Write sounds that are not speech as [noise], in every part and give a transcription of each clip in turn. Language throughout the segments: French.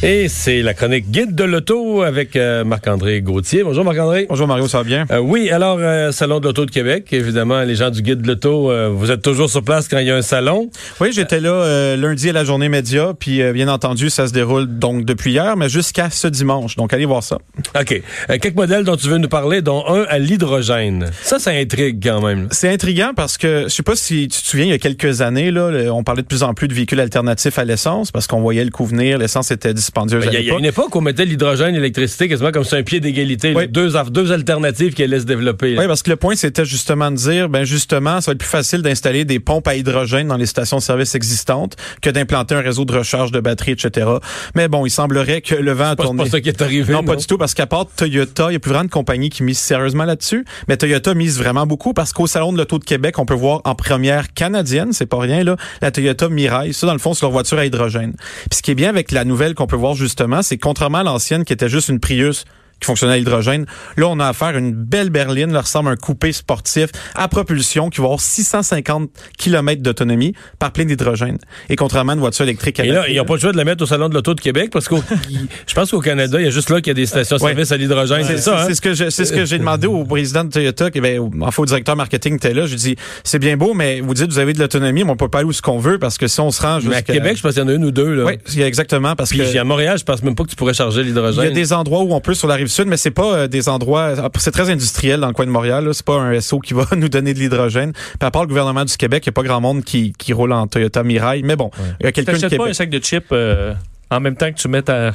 Et c'est la chronique Guide de l'auto avec euh, Marc-André Gauthier. Bonjour Marc-André. Bonjour Mario, ça va bien? Euh, oui, alors, euh, Salon de l'Auto de Québec, évidemment, les gens du Guide de l'Auto, vous êtes toujours sur place quand il y a un salon. Oui, j'étais là lundi à la journée média, puis bien entendu, ça se déroule donc depuis hier, mais jusqu'à ce dimanche. Donc, allez voir ça. OK. Quelques modèles dont tu veux nous parler, dont un à l'hydrogène. Ça, ça intrigue quand même. C'est intriguant parce que, je sais pas si tu te souviens, il y a quelques années, là, on parlait de plus en plus de véhicules alternatifs à l'essence parce qu'on voyait le coût venir, l'essence était dispendieuse Ben, Il y, a- y une époque où on mettait l'hydrogène et l'électricité quasiment comme sur un pied d'égalité. Oui. Deux, alternatives qui se développer. là. Oui, parce que le point, c'était justement de dire, ben justement, ça va être plus facile d'installer des pompes à hydrogène dans les stations-service existantes que d'implanter un réseau de recharge de batteries, etc. Mais bon, il semblerait que le vent a pas- c'est tourné. pas ça qui est arrivé. Non, pas du tout, parce qu'à part Toyota, il y a plus vraiment de compagnies qui misent sérieusement là-dessus. Mais Toyota mise vraiment beaucoup parce qu'au Salon de l'Auto de Québec, on peut voir en première canadienne, c'est pas rien, là, la Toyota Mirai. Ça, dans le fond, c'est leur voiture à hydrogène. Puis ce qui est bien avec la nouvelle qu'on peut voir justement, c'est contrairement à l'ancienne qui était juste une Prius, qui fonctionnait à l'hydrogène. Là, on a affaire à une belle berline, là, ressemble à un coupé sportif à propulsion qui va avoir 650 km d'autonomie par plein d'hydrogène. Et contrairement à une voiture électrique à Et là, ils n'ont pas le choix de la mettre au Salon de l'Auto de Québec parce que [laughs] je pense qu'au Canada, il y a juste là qu'il y a des stations-service à l'hydrogène. C'est ça, hein? C'est ce que ce j'ai demandé au président de Toyota, qui ben, au- enfin au directeur marketing était là. Je lui dis, c'est bien beau, mais vous dites vous avez de l'autonomie, mais on peut pas aller où ce qu'on veut parce que si on se rend Mais à jusqu'à Québec, je pense qu'il y en a une ou deux. Là. oui, exactement parce Puis que à Montréal, je pense même pas que tu pourrais charger il y l'hydrogène. a des endroits où on peut sur la rive sud, mais c'est pas euh, des endroits. C'est très industriel dans le coin de Montréal. C'est pas un SO qui va [laughs] nous donner de l'hydrogène. Puis à part le gouvernement du Québec, il y a pas grand monde qui, qui roule en Toyota Mirai. Mais bon, il y a quelqu'un T'achètes pas un sac de chips euh, en même temps que tu mets ta,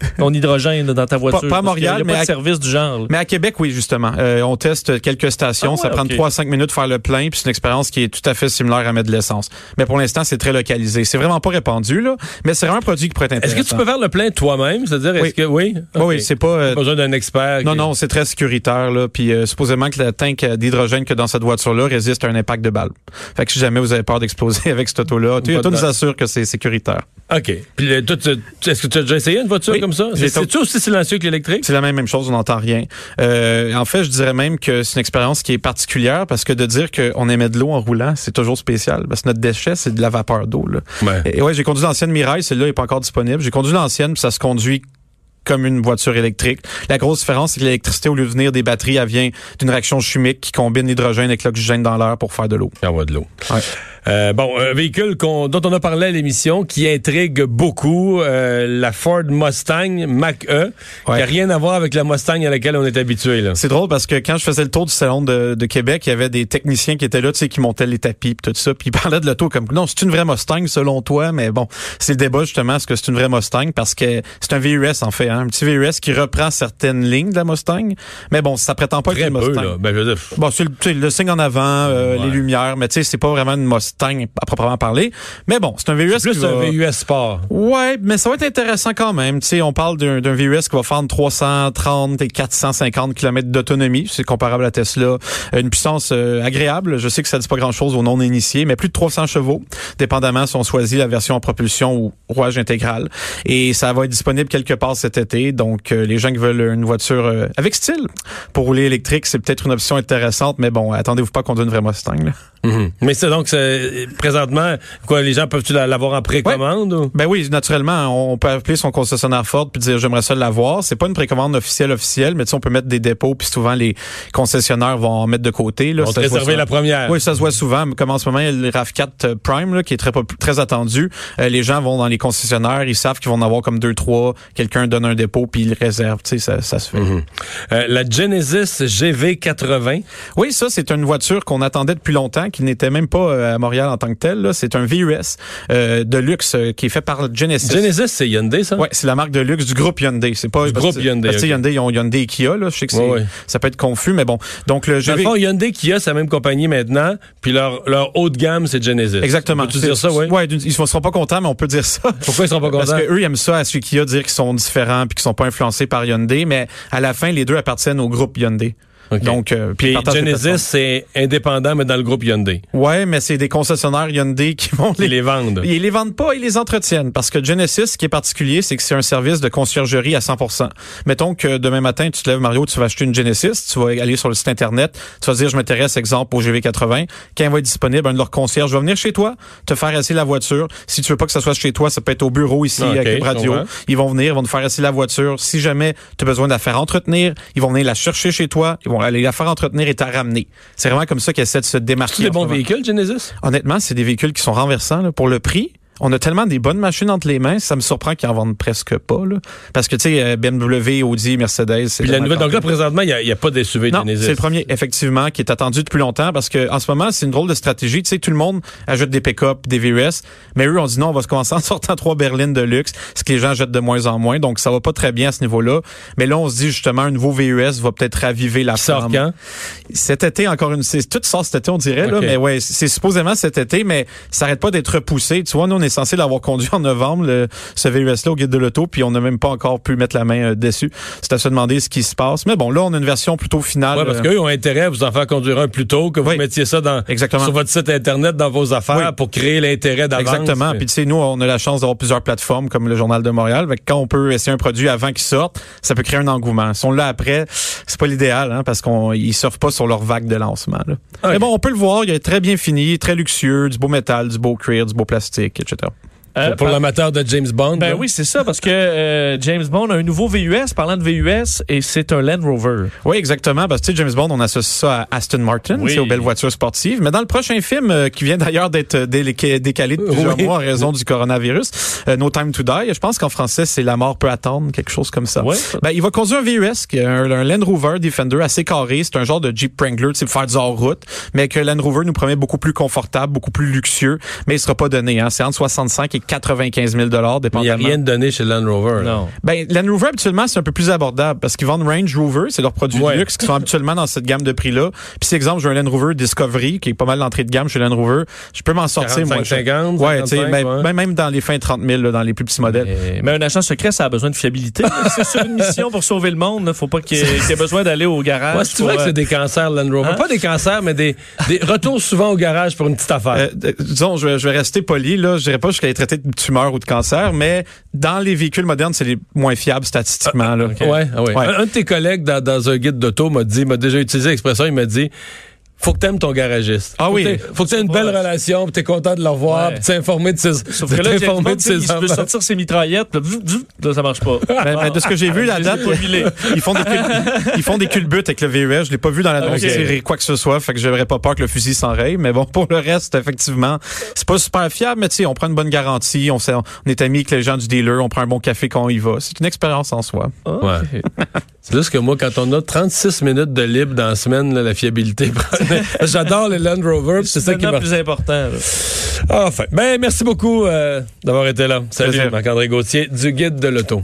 [laughs] ton hydrogène dans ta voiture. pas à Montréal, mais pas à- service du genre. là. Mais à Québec, oui, justement. Euh, on teste quelques stations. Ah ouais, ça prend ok. 3 à 5 minutes de faire le plein. Puis c'est une expérience qui est tout à fait similaire à mettre de l'essence. Mais pour l'instant, c'est très localisé. C'est vraiment pas répandu, là. Mais c'est vraiment un produit qui pourrait être Est-ce que tu peux faire le plein toi-même? C'est-à-dire, est-ce Oui. que oui? Oui, Ok. oui, c'est pas... euh, Pas besoin d'un expert. non, qui- non, c'est très sécuritaire, là. Puis euh, supposément que le tank d'hydrogène que dans cette voiture-là résiste à un impact de balle. Fait que si jamais vous avez peur d'exploser [laughs] avec cette auto-là, de nous assure que c'est sécuritaire. OK. Puis est-ce que tu as déjà essayé une voiture Oui. Comme ça? C'est-tu aussi silencieux que l'électrique? C'est la même, même chose, on n'entend rien. Euh, en fait, je dirais même que c'est une expérience qui est particulière parce que de dire qu'on émet de l'eau en roulant, c'est toujours spécial. Parce que notre déchet, c'est de la vapeur d'eau. Ouais. Et ouais, j'ai conduit l'ancienne Mirai, celle-là n'est pas encore disponible. J'ai conduit l'ancienne, puis ça se conduit comme une voiture électrique. La grosse différence, c'est que l'électricité, au lieu de venir des batteries, elle vient d'une réaction chimique qui combine l'hydrogène avec l'oxygène dans l'air pour faire de l'eau. Il envoie de l'eau. Ouais. Euh, bon, un véhicule dont on a parlé à l'émission qui intrigue beaucoup, euh, la Ford Mustang Mach-E, qui Ouais. n'a rien à voir avec la Mustang à laquelle on est habitué. C'est drôle parce que quand je faisais le tour du salon de, de Québec, il y avait des techniciens qui étaient là, tu sais, qui montaient les tapis pis tout ça, puis ils [laughs] parlaient de l'auto comme non, c'est une vraie Mustang selon toi, mais bon, c'est le débat justement, est-ce que c'est une vraie Mustang? Parce que c'est un VUS en fait, hein, un petit VUS qui reprend certaines lignes de la Mustang, mais bon, ça prétend pas être une Mustang. là. Ben, je veux dire, Bon, c'est le, le signe en avant, euh, Ouais. les lumières, mais tu sais, c'est pas vraiment une Mustang à proprement parler. Mais bon, c'est un VUS plus qui un VUS sport. Ouais, mais ça va être intéressant quand même. Tu sais, on parle d'un d'un VUS qui va faire entre 330 et 450 km d'autonomie. C'est comparable à Tesla. Une puissance euh, agréable. Je sais que ça dit pas grand-chose aux non-initiés, mais plus de 300 chevaux, dépendamment si on choisit la version en propulsion ou rouage intégral. Et ça va être disponible quelque part cet été. Donc, euh, les gens qui veulent une voiture euh, avec style pour rouler électrique, c'est peut-être une option intéressante. Mais bon, attendez-vous pas qu'on donne une vraie Mustang. Là. Mhm. Mais c'est donc, présentement, quoi, les gens peuvent-tu la- l'avoir en précommande? ou? Ben oui, naturellement, on peut appeler son concessionnaire Ford puis dire j'aimerais ça l'avoir. C'est pas une précommande officielle officielle, mais tu sais, on peut mettre des dépôts puis souvent les concessionnaires vont en mettre de côté. Là, On Ça se voit la première. Oui, ça se voit souvent. Comme en ce moment, il y a le RAV4 Prime là, qui est très très attendu. Euh, les gens vont dans les concessionnaires, ils savent qu'ils vont en avoir comme deux, trois. Quelqu'un donne un dépôt puis il le réserve. Tu sais, ça, ça se fait. Euh, la Genesis GV80. Oui, ça, c'est une voiture qu'on attendait depuis longtemps, qui n'était même pas euh, à Montréal en tant que là. C'est un VUS euh, de luxe euh, qui est fait par Genesis. Genesis, c'est Hyundai, ça? Ouais, c'est la marque de luxe du groupe Hyundai. C'est pas Du parce groupe Hyundai, Parce que ok. Hyundai, ils ont Hyundai et Kia là. Je sais que c'est- Ouais, ouais. ça peut être confus, mais bon. Donc le Dans le fond, Hyundai, Kia, c'est la même compagnie maintenant, puis leur, leur haut de gamme, c'est Genesis. Exactement. Tu C'est- dire ça, oui? Ouais, ils ne seront pas contents, mais on peut dire ça. Pourquoi ils seront pas Parce contents? que eux, ils aiment ça à celui Kia dire qu'ils sont différents puis qu'ils sont pas influencés par Hyundai, mais à la fin, les deux appartiennent au groupe Hyundai. Donc, euh, puis les Genesis, c'est indépendant, mais dans le groupe Hyundai. Ouais, mais c'est des concessionnaires Hyundai qui vont Ils les vendent. Ils les vendent pas, ils les entretiennent. Parce que Genesis, ce qui est particulier, c'est que c'est un service de conciergerie à 100% Mettons que demain matin, tu te lèves, Mario, tu vas acheter une Genesis, tu vas aller sur le site Internet, tu vas dire, je m'intéresse, exemple, au GV80. Quand il va être disponible, un de leurs concierges va venir chez toi, te faire essayer la voiture. Si tu veux pas que ça soit chez toi, ça peut être au bureau ici, Ah, ok, avec Cube je Radio. Ils vont venir, ils vont te faire essayer la voiture. Si jamais tu as besoin de la faire entretenir, ils vont venir la chercher chez toi, ils vont aller la faire entretenir et t'en ramener. C'est vraiment comme ça qu'ils essaient de se démarquer. C'est des bons véhicules, Genesis? Honnêtement, c'est des véhicules qui sont renversants là, pour le prix. On a tellement des bonnes machines entre les mains, ça me surprend qu'ils en vendent presque pas. Là. Parce que, tu sais, euh, BMW, Audi, Mercedes... c'est Puis la nouvelle, donc là, présentement, il n'y a, pas de SUV Non, c'est le premier, effectivement, qui est attendu depuis longtemps parce que en ce moment, c'est une drôle de stratégie. Tu sais, tout le monde ajoute des pick-up, des VUS, mais eux, on dit non, on va se commencer [laughs] en sortant trois berlines de luxe, ce que les gens jettent de moins en moins. Donc, ça va pas très bien à ce niveau-là. Mais là, on se dit justement, un nouveau VUS va peut-être raviver la flamme. quand? Cet été, encore une, c'est tout sort cet été, on dirait, là, mais ouais, c'est supposément cet été, mais ça arrête pas d'être repoussé. Tu vois, nous, on est censé l'avoir conduit en novembre, le, ce VUS-là au guide de l'auto, puis on n'a même pas encore pu mettre la main euh, dessus. C'est à se demander ce qui se passe. Mais bon, là, on a une version plutôt finale. Ouais, parce euh, qu'eux ont intérêt à vous en faire conduire un plus tôt, que vous Oui. mettiez ça dans, Exactement. sur votre site Internet, dans vos affaires, Oui. pour créer l'intérêt d'avance. Exactement. Puis tu sais, nous, on a la chance d'avoir plusieurs plateformes comme le Journal de Montréal. Fait que quand on peut essayer un produit avant qu'il sorte, ça peut créer un engouement. Si on l'a après, c'est pas l'idéal, hein, parce qu'on ils surfent pas sur leur vague de lancement. là. Ok. Mais bon, on peut le voir, il est très bien fini, très luxueux, du beau métal, du beau cuir, du beau plastique, etc. fortsätter jag. Euh, Pour, par- l'amateur de James Bond. Ben là? oui, c'est ça, parce que euh, James Bond a un nouveau VUS, parlant de VUS, et c'est un Land Rover. Oui, exactement. Parce que tu sais, James Bond, on associe ça à Aston Martin, Oui. c'est aux belles voitures sportives. Mais dans le prochain film, euh, qui vient d'ailleurs d'être euh, décalé de plusieurs Oui. mois en raison du coronavirus, euh, No Time to Die, je pense qu'en français, c'est La mort peut attendre, quelque chose comme ça. Ben, il va conduire un VUS, qui est un, un Land Rover Defender assez carré. C'est un genre de Jeep Wrangler, tu sais, pour faire du hors-route, mais que Land Rover nous promet beaucoup plus confortable, beaucoup plus luxueux, mais il sera pas donné. Hein. C'est entre 65 et 95 000 Il n'y a dépendamment. rien de donné chez Land Rover. Non. Ben, Land Rover, habituellement, c'est un peu plus abordable parce qu'ils vendent Range Rover, c'est leur produit Ouais. de luxe qui sont habituellement dans cette gamme de prix-là. Puis, si exemple, j'ai un Land Rover Discovery qui est pas mal l'entrée de gamme chez Land Rover, je peux m'en sortir, 45, moi. je- 50, Ouais, tu sais, 55, ben, ouais. ben, même dans les fins 30 000, là, dans les plus petits modèles. Mais, mais un agent secret, ça a besoin de fiabilité. [laughs] c'est sur une mission pour sauver le monde. Là. Faut pas qu'il y, ait- qu'il y ait besoin d'aller au garage. Ouais, c'est vrai que euh, c'est des cancers, Land Rover. Hein? Pas des cancers, mais des, des retours souvent au garage pour une petite affaire. Euh, d- disons, je vais, je vais rester poli, là. Je dirais pas jusqu'à être de tumeur ou de cancer, mais dans les véhicules modernes, c'est les moins fiables statistiquement, là. Ah ouais. Ouais. Un, un de tes collègues dans, dans un guide d'auto m'a dit, m'a déjà utilisé l'expression, il m'a dit faut que t'aimes ton garagiste. Ah Faut oui. que Faut que t'aies une belle relation, puis t'es content de le revoir, Ouais. puis t'es informé de ses, Sauf que là, Bond, de ses il enfants. sortir ses mitraillettes. Là, ça marche pas. Mais, mais de ce que j'ai vu, la ai date, ils font des cul- ils font des culbutes avec le VUS. Je l'ai pas vu dans la Ok. série quoi que ce soit, fait que j'aurais pas peur que le fusil s'enraye. Mais bon, pour le reste, effectivement, c'est pas super fiable, mais tu sais, on prend une bonne garantie, on, sait- on est amis avec les gens du dealer, on prend un bon café quand on y va. C'est une expérience en soi. Ouais. C'est juste que moi, quand on a 36 minutes de libre dans la semaine, là, la fiabilité. [laughs] J'adore les Land Rover, c'est ça qui le m'a. plus important. là. Enfin. Ben, merci beaucoup euh, d'avoir été là. Salut. Marc-André Gauthier, du Guide de l'Auto.